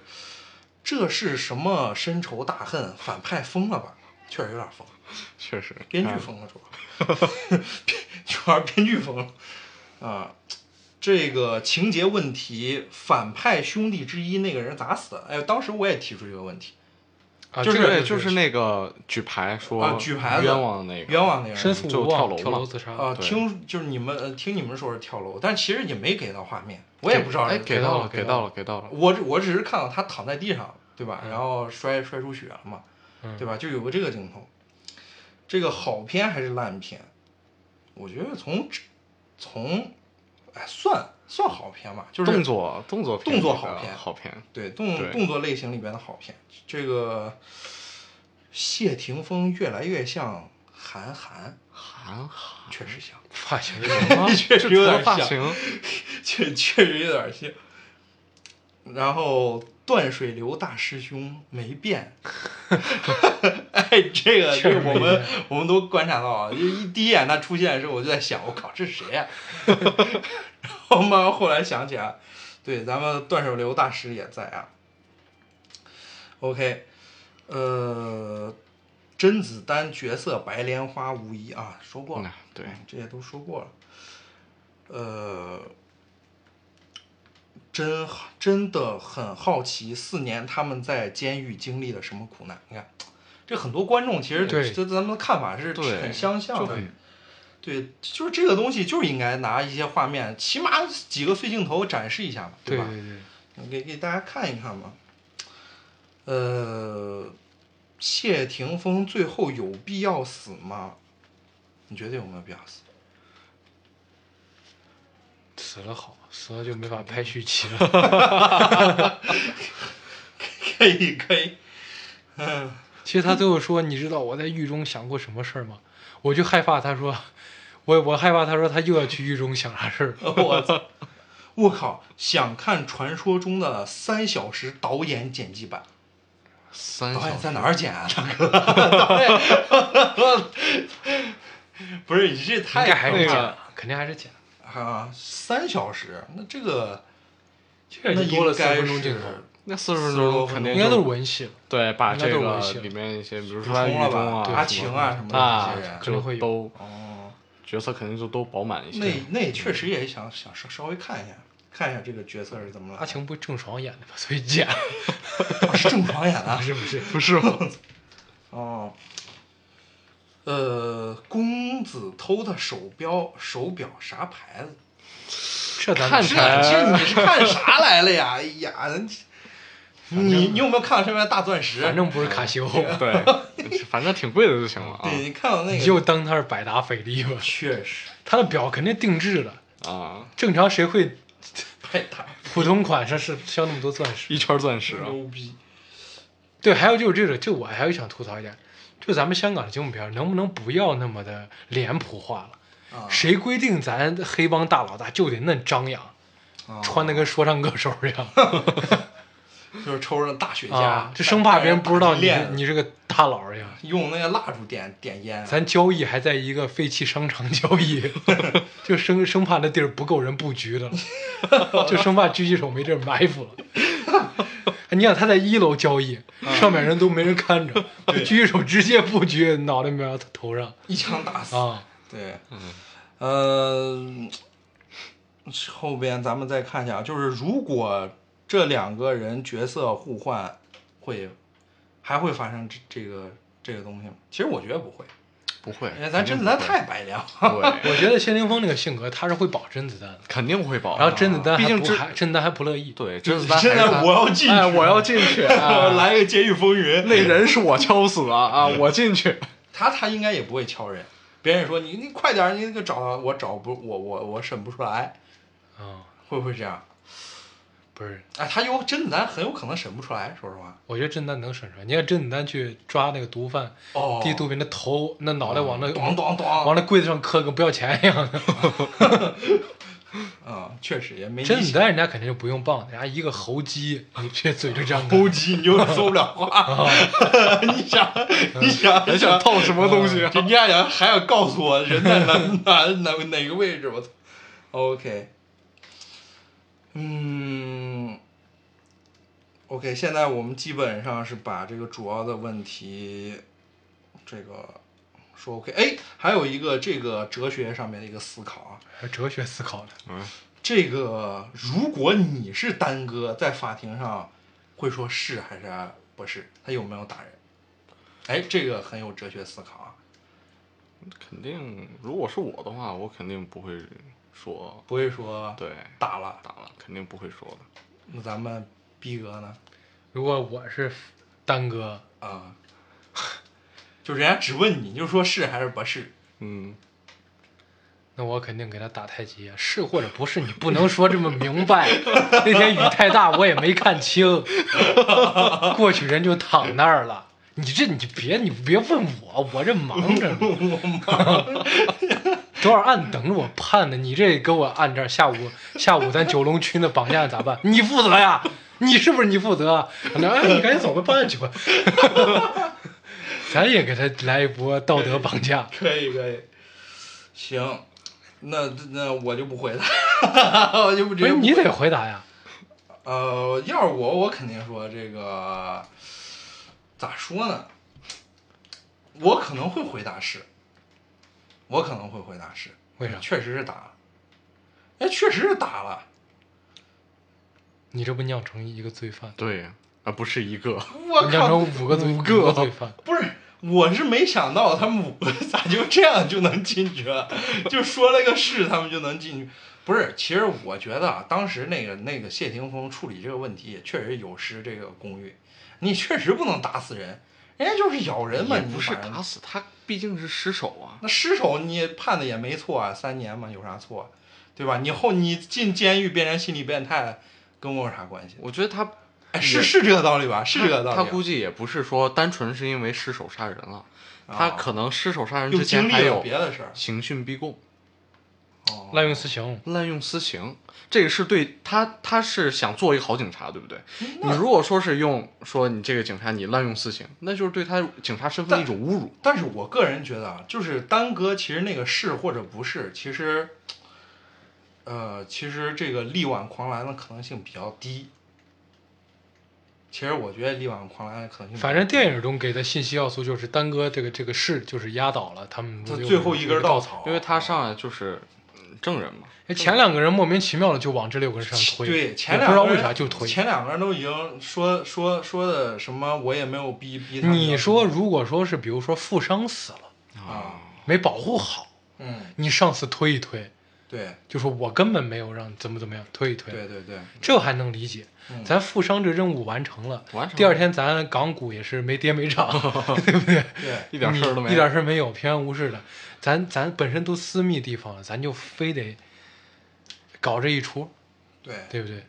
这是什么深仇大恨？反派疯了吧？确实有点疯。确实编剧疯了主要，主要是编剧疯了啊。这个情节问题，反派兄弟之一那个人咋死的？哎，当时我也提出这个问题，啊，就是这个，就是那个举牌说啊举牌子冤枉的那个冤枉那个人申诉，就跳楼嘛跳楼自杀。啊，听就是你们呃听你们说是跳楼，但其实也没给到画面，我也不知道哎，给到了，给到了，给到了。我只我只是看到他躺在地上，对吧？嗯然后摔摔出血了嘛，嗯对吧？就有个这个镜头。这个好片还是烂片？我觉得从从哎算算好片吧，就是动作动作片动作好片好片，对动对动作类型里边的好片。这个谢霆锋越来越像韩寒，韩寒确实像，发型？确实有点像，确确实有点像。然后断水流大师兄没变，哎，这个确实这个我们我们都观察到啊，就一第一眼他出现的时候，我就在想，我靠，这是谁呀、然后慢慢后来想起来，对，咱们断水流大师也在啊。OK，呃，甄子丹角色白莲花无疑啊，说过了。嗯对，这些都说过了。呃，真真的很好奇，四年他们在监狱经历了什么苦难？你看，这很多观众其实对这咱们的看法是对很相像的对。就是这个东西就是应该拿一些画面，起码几个碎镜头展示一下嘛，吧？对对对，给给大家看一看嘛。呃，谢霆锋最后有必要死吗？你觉得有没有必要死？死了好，死了就没法拍续集了。可 以可以，嗯，其实他最后说：“你知道我在狱中想过什么事儿吗？”我就害怕他说，我我害怕他说他又要去狱中想啥事儿。我操！我靠！想看传说中的三小时导演剪辑版，三小时导演在哪儿剪啊，大哥？导演，不是你这应太该还是剪可怕了，肯定还是剪。啊！三小时，那这个那多了四应该是分钟镜头。那四十分40多分钟钟肯定应该都是文戏了，对把这个文戏里面一些，比如补说？雨中啊、阿晴啊什么的啊这些人，可能会都哦，角色肯定就都饱满一些。那那确实也想想稍稍微看一下，看一下这个角色是怎么来的。阿晴不是郑爽演的吗？所以剪 哦是郑爽演的不，是不是，不是吗？哦，呃，公子偷的手表，手表啥牌子？这咱看这起来这你是看啥来了呀？哎呀，你你有没有看到上面的大钻石？反正不是卡西欧，对，反正挺贵的就行了啊对你看到那你个，就当它是百达翡丽吧。确实它的表肯定定制的，啊！正常谁会百达普通款上是镶那么多钻石？一圈钻石啊，牛逼。对，还有就是这个，就我还有想吐槽一点，就咱们香港的警匪片能不能不要那么的脸谱化了？啊谁规定咱黑帮大老大就得那张扬，啊穿的跟说唱歌手一样 就是抽着大雪茄，啊？就生怕别人不知道你你是个大佬一样。用那个蜡烛点点烟，咱交易还在一个废弃商场交易，就生生怕那地儿不够人布局的了，就生怕狙击手没地儿埋伏了。你想他在一楼交易，上面人都没人看着，狙击手直接布局，脑袋瞄到他头上一枪打死。啊！对，呃，后边咱们再看一下，就是如果这两个人角色互换，会还会发生这这个这个东西吗？其实我觉得不会，不会因为，咱甄子丹太白凉。对，我觉得谢霆锋那个性格，他是会保甄子丹的，肯定会保。然后甄子丹毕竟甄甄子丹还不乐意。对甄子丹现在我要进去，哎，我要进去，啊来个监狱风云。那人是我敲死的啊，我进去。他他应该也不会敲人，别人说你你快点，你那个找他，我找不我我我审不出来，啊，会不会这样？不是，哎，他有甄子丹很有可能审不出来，说实话。我觉得甄子丹能审出来。你看甄子丹去抓那个毒贩，哦，递毒品，那头那脑袋往那咣咣咣，往那柜子上磕，跟不要钱一样的。啊，确实也没甄子丹人家肯定就不用棒，人家一个猴鸡，你这嘴就这样。猴急你就说不了话。你想，你想，你想套什么东西啊？人家想还要告诉我人在哪哪哪哪个位置，我操。OK，嗯，OK，现在我们基本上是把这个主要的问题，这个说 OK。哎，还有一个这个哲学上面的一个思考啊，还哲学思考的，嗯这个如果你是丹哥，在法庭上会说是还是不是？他有没有打人？哎，这个很有哲学思考啊，肯定，如果是我的话，我肯定不会说，不会说对，打了。打了，肯定不会说的。那咱们逼哥呢？如果我是丹哥，啊，就人家只问你，你就说是还是不是？嗯，那我肯定给他打太极，是或者不是，你不能说这么明白。那天雨太大，我也没看清，过去人就躺那儿了。你这你别你别问我，我这忙着呢。多少案等着我判呢？你这给我按这儿，下午 下午咱九龙区那绑架咋办？你负责呀？你是不是你负责？哎，你赶紧走吧，办案去吧。咱也给他来一波道德绑架。可以可以，行，那那我就不回答，我就不不直接不是你得回答呀。呃，要是我，我肯定说这个咋说呢？我可能会回答是，我可能会回答是，为啥确实是打了，哎，确实是打了。你这不酿成一个罪犯？对，而不是一个。我靠 酿成，五个罪五个罪犯。不是，我是没想到他们五个咋就这样就能进去了，就说了个是，他们就能进去。不是，其实我觉得啊，当时那个那个谢霆锋处理这个问题也确实有失这个公允，你确实不能打死人，人家就是咬人嘛，你不是打死他，毕竟是失手啊。那失手你判的也没错啊，三年嘛，有啥错？对吧？你后你进监狱变成心理变态，跟我有啥关系？我觉得他哎，是是这个道理吧？是这个道理啊。他估计也不是说单纯是因为失手杀人了，他哦可能失手杀人之前还有别的事儿。刑讯逼供、哦，滥用私刑，滥用私刑，这个是对他，他是想做一个好警察，对不对？嗯你如果说是用说你这个警察你滥用私刑，那就是对他警察身份的一种侮辱。但是我个人觉得啊，就是丹哥其实那个是或者不是，其实，呃，其实这个力挽狂澜的可能性比较低。其实我觉得力挽狂澜的可能性，反正电影中给的信息要素就是丹哥这个这个事就是压倒了他们他最后一根稻稻。草，因为他上来就是嗯证人嘛，哎前两个人莫名其妙的就往这六个人身上推，对，前我不知道为两个人啥就推。前两个人都已经说说说的什么，我也没有逼逼他。你说如果说是比如说富商死了啊，没保护好，嗯，你上司推一推，对就说我根本没有让怎么怎么样推一推，对对对，这还能理解。嗯咱富商这任务完成了，完成了第二天咱港股也是没跌没涨，对不对？对一点事儿都没有，一点事儿没有，平安无事的。咱咱本身都私密地方了，咱就非得搞这一出，对。对不对？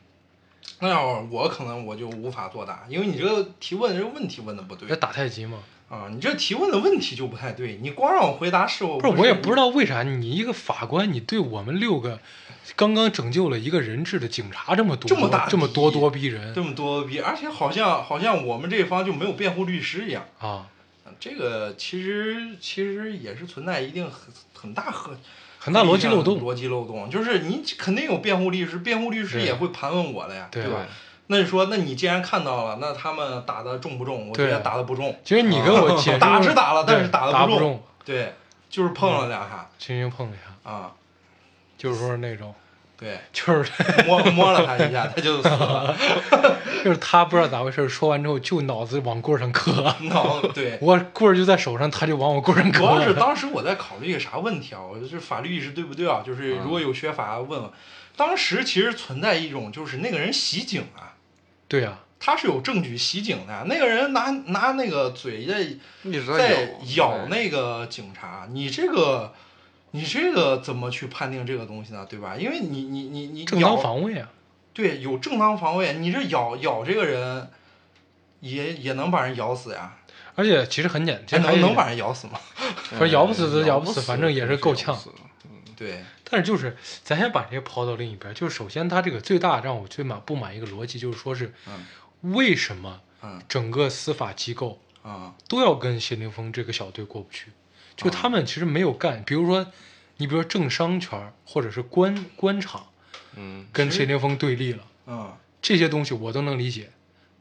那要我可能我就无法作答，因为你这个提问这个问题问的不对这打太极嘛，啊，你这提问的问题就不太对，你光让我回答是我不是，我也不知道。为啥你一个法官，你对我们六个刚刚拯救了一个人质的警察这么多这么大这么咄咄逼人这么咄咄逼，而且好像好像我们这方就没有辩护律师一样。啊，这个其实其实也是存在一定很很大和很大逻辑漏洞。逻辑漏洞就是你肯定有辩护律师，辩护律师也会盘问我的呀，对吧？那你说，那你既然看到了，那他们打的重不重？我觉得打的不重，其实你跟我解释 打是打了但是打的不重对，就是碰了两下轻轻碰了一下，啊，就是说那种，对，就是摸摸了他一下，他就死了，就是他不知道咋回事，说完之后就脑子往棍儿上磕，脑对。我棍儿就在手上，他就往我棍上磕主要是。当时我在考虑一个啥问题啊？我就是法律意识对不对啊？就是如果有学法问问，当时其实存在一种就是那个人袭警啊，对呀、他是有证据袭警的，那个人拿拿那个嘴在一直在咬咬那个警察，你这个你这个怎么去判定这个东西呢？对吧？因为你你你你正当防卫啊，对有正当防卫，你这咬咬这个人也也能把人咬死呀？而且其实很简还单，能能把人咬死吗？不是咬不死就咬咬不死反正也是够呛。对，但是就是咱先把这个抛到另一边，就是首先他这个最大让我最满不满一个逻辑，就是说是嗯为什么嗯整个司法机构啊都要跟谢霆锋这个小队过不去？就他们其实没有干，比如说你比如说政商圈或者是官官场嗯，跟谢霆锋对立了，嗯这些东西我都能理解，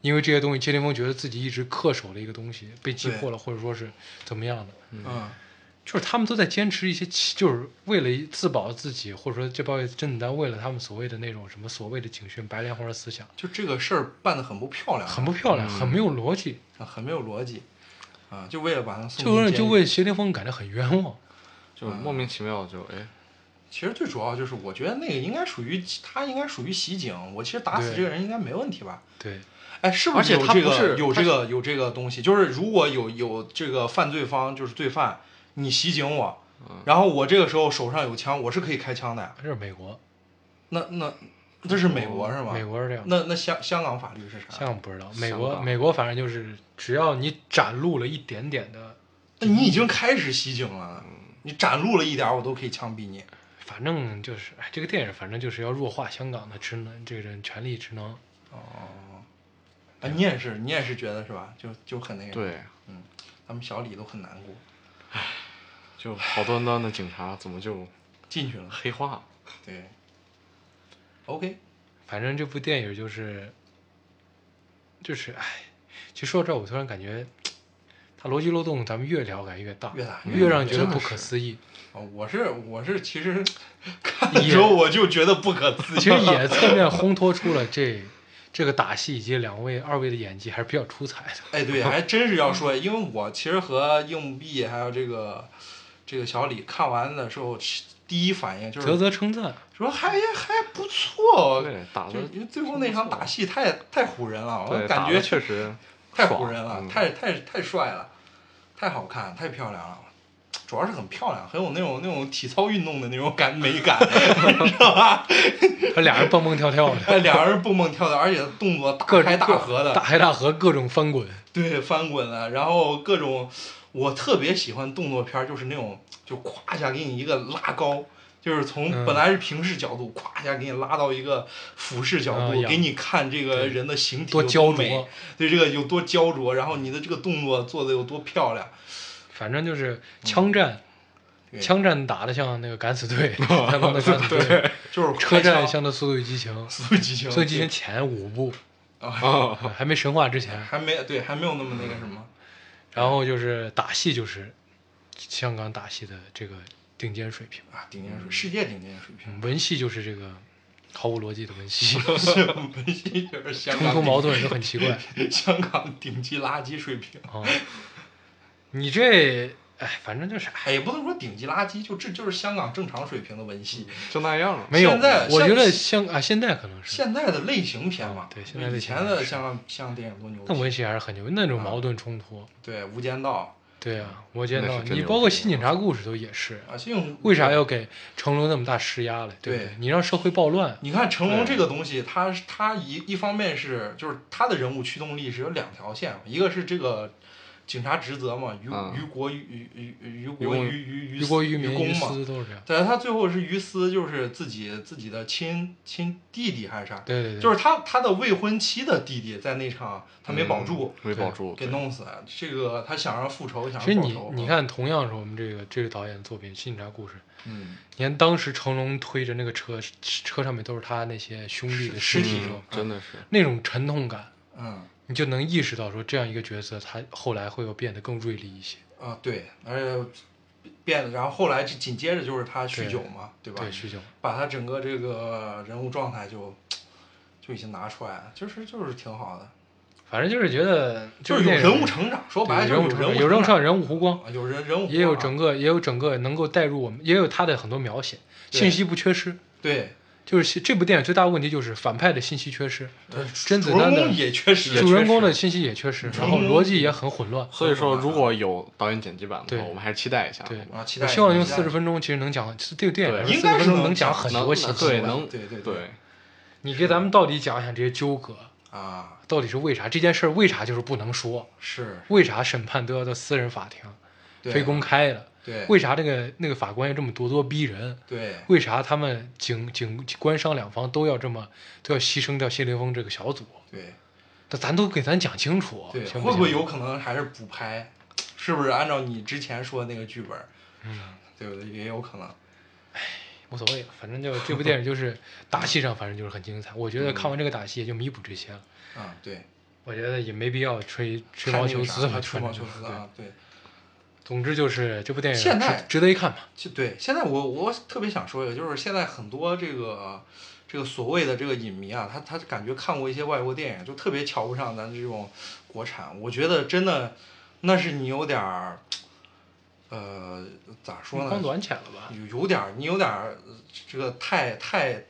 因为这些东西谢霆锋觉得自己一直恪守的一个东西被击破了，或者说是怎么样的。嗯。就是他们都在坚持一些，就是为了自保自己，或者说这帮甄子丹为了他们所谓的那种什么所谓的警训白莲花的思想，就这个事儿办得很不漂亮，很不漂亮，很没有逻辑，啊很没有逻辑啊，就为了把他送就进监狱是就为谢霆锋感觉很冤枉。就莫名其妙就哎，其实最主要就是，我觉得那个应该属于他应该属于袭警，我其实打死这个人应该没问题吧？对，哎，是不是有这个他不是有这个有这个东西？就是如果有有这个犯罪方就是罪犯，你袭警我，然后我这个时候手上有枪，我是可以开枪的呀。这是美国，那那这是美国是吗？美国是这样，那那香香港法律是啥？香港不知道，美国美国反正就是只要你展露了一点点的，那你已经开始袭警了，你展露了一点，我都可以枪毙你。反正就是哎，这个电影反正就是要弱化香港的职能，这个人权力职能。哦啊，你也是，你也是觉得是吧？就就很那个，，对，嗯咱们小李都很难过，就好端端的警察怎么就进去了，黑化了？对。OK，反正这部电影就是，就是哎，其实说到这儿，我突然感觉，它逻辑漏洞咱们越聊感觉越大，越大越让人觉得不可思议。啊，我是我是其实看的时候我就觉得不可思议，其实也 侧面烘托出了这这个打戏以及两位二位的演技还是比较出彩的。哎，对，还真是要说，因为我其实和硬币还有这个这个小李看完的时候，第一反应就是啧啧称赞，说还还不错，对，打的就因为最后那场打戏太太唬人了，我，感觉确实 太唬人了，嗯太太太帅了，太好看，太漂亮了。主要是很漂亮，很有那种那种体操运动的那种感美感，知道吧？他俩人蹦蹦跳跳的，他俩人蹦蹦跳跳，而且动作大开大合的，大开大合，各种翻滚。对，翻滚的，然后各种，我特别喜欢动作片，就是那种就咵一下给你一个拉高，就是从嗯本来是平视角度，咵一下给你拉到一个俯视角度，给你看这个人的形体有多焦美灼，对这个有多焦灼，然后你的这个动作做的有多漂亮，反正就是枪战，对枪战打的像那个敢死队，他们的敢死队，就是车战像的速度与激情，速度与激情，速度与激情前五部啊，还没神话之前。还没对，还没有那么那个什么。然后就是打戏，就是香港打戏的这个顶尖水平。啊，顶尖水，世界顶尖水平。文戏就是这个毫无逻辑的文戏，文戏就是香冲港冲突矛盾都很奇怪。香港顶级垃圾水平。啊，你这哎，反正就是哎，也不能说顶级垃圾，就这就是香港正常水平的文戏。就那样了。没有现在。我觉得香啊，现在可能是，现在的类型片嘛，对现在的以前的香港香港电影多牛那文。戏还是很牛，那种矛盾冲突。对，《无间道对啊，我见到你包括新警察故事都也是，》啊，用为啥要给成龙那么大施压嘞？对不对你让社会暴乱，你看成龙这个东西，他他一一方面是就是他的人物驱动力是有两条线，一个是这个警察职责嘛，于嗯于国于于于国于于于国于于民于公嘛。对，他最后是于私，就是自己自己的亲亲弟弟还是啥？对对对，就是他他的未婚妻的弟弟在那场他没保住，没保住，对给弄死。了。这个他想让复仇，想其实你。你，看，同样是我们这个这个导演的作品《新警察故事》，嗯，你看当时成龙推着那个车，车上面都是他那些兄弟的尸体真的是。那种沉痛感，嗯你就能意识到说这样一个角色，他后来会有变得更锐利一些。啊对，而且变，然后后来就紧接着就是他酗酒嘛，对吧？对，酗酒。把他整个这个人物状态就就已经拿出来了，就是就是挺好的，反正就是觉得就是有人物成长。说白了就是人物成长，有人物上人物弧光，有人人物也有整个也有整个能够带入我们，也有他的很多描写，信息不缺失。对，就是这部电影最大的问题就是反派的信息缺失，呃甄子丹的主人公也缺失，主人公的信息也缺失，然后逻辑也很混乱。所以说，如果有导演剪辑版的话，我们还是期待一下。对啊，期待我希望用四十分钟，其实能讲这个电影来说，对四十分钟应该是能讲讲很多信息。对能对对对你给咱们到底讲一讲这些纠葛，啊，到底是为啥这件事为啥就是不能说？是为啥审判都要到私人法庭，对非公开的？对为啥这个那个法官要这么咄咄逼人？对为啥他们警警官商两方都要这么都要牺牲掉谢霆锋这个小组？对那咱都给咱讲清楚，对，行行会不会有可能还是补拍？是不是按照你之前说的那个剧本？嗯，对不对？也有可能。无所谓了，反正就这部电影就是打戏上，反正就是很精彩。我觉得嗯看完这个打戏也就弥补这些了。啊，对，我觉得也没必要吹吹毛求疵了，那个啥啊吹毛求疵啊，对。总之就是这部电影值现在值得一看吧。就对，现在我我特别想说一个，就是现在很多这个这个所谓的这个影迷啊，他他感觉看过一些外国电影，就特别瞧不上咱这种国产。我觉得真的那是你有点儿，呃，咋说呢？光短浅了吧？有有点儿，你有点儿呃这个太太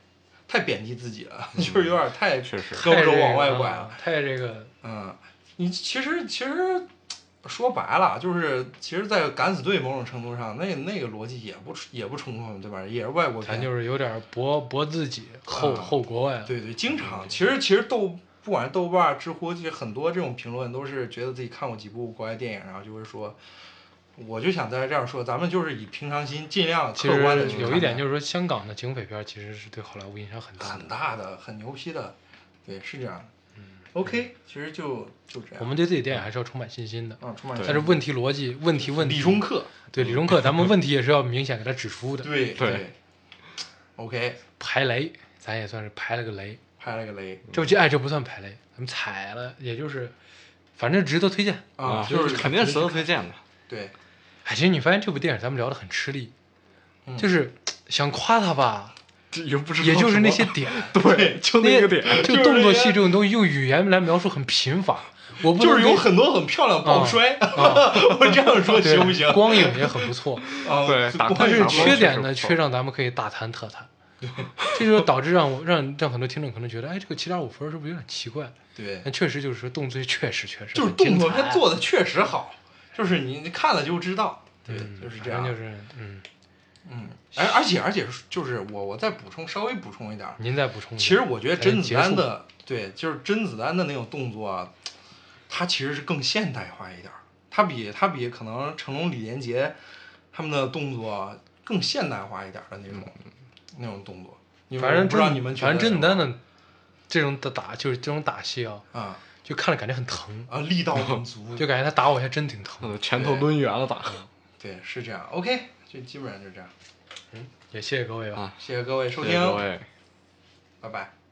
太贬低自己了，就是有点儿太确实胳膊肘往外拐了。啊太这个嗯，你其实其实说白了，就是其实，在敢死队某种程度上，那那个逻辑也不也不充分，对吧？也是外国片，咱就是有点博博自己后啊后国外。对对，经常其实其实豆不管是豆瓣儿、知乎，其实很多这种评论都是觉得自己看过几部国外电影，然后就会说。我就想在这样说，咱们就是以平常心，尽量其客观的实有一点就是说，香港的警匪片其实是对好莱坞影响很大的很。大的、很牛批的，对，是这样的。嗯，OK，其实就就这样。我们对自己电影还是要充满信心的，嗯，充满对但是问题逻辑、问题问题，理中客，对理中客，咱们问题也是要明显给他指出的。对对。OK，排雷，咱也算是排了个雷。排了个雷。这这哎，这不算排雷，咱们踩了，也就是，反正值得推荐。啊，就就是肯定值得推荐的。对，哎，其实你发现这部电影咱们聊的很吃力，嗯。就是 想夸他吧，这也不知道也就是那些点，对，就那个点，就动作戏这种东西用语言来描述很贫乏，我不就是有很多很漂亮爆摔，啊，我这样说行不行？光影也很不错，啊，对但是缺点呢，确实不错缺让咱们可以大谈特谈。这就导致让我让让很多听众可能觉得，哎，这个七点五分是不是有点奇怪？对，但确实就是说动作确实确实就是动作他做的确实好，就是你你看了就知道，对，嗯就是这样，就是嗯，嗯，而而且而且就是我我再补充稍微补充一点，您再补充一下。其实我觉得甄子丹的对，就是甄子丹的那种动作啊，他其实是更现代化一点儿，他比他比可能成龙、李连杰他们的动作更现代化一点儿的那种、那种动作。你反正不知道甄你们觉得反正甄子丹的这种的打就是这种打戏啊，啊就看着感觉很疼，啊力道很足，就感觉他打我还真挺疼。嗯拳头抡圆了打。对是这样。OK，就基本上就这样。嗯也谢谢各位吧。啊谢谢各位收谢听，谢各位。拜拜。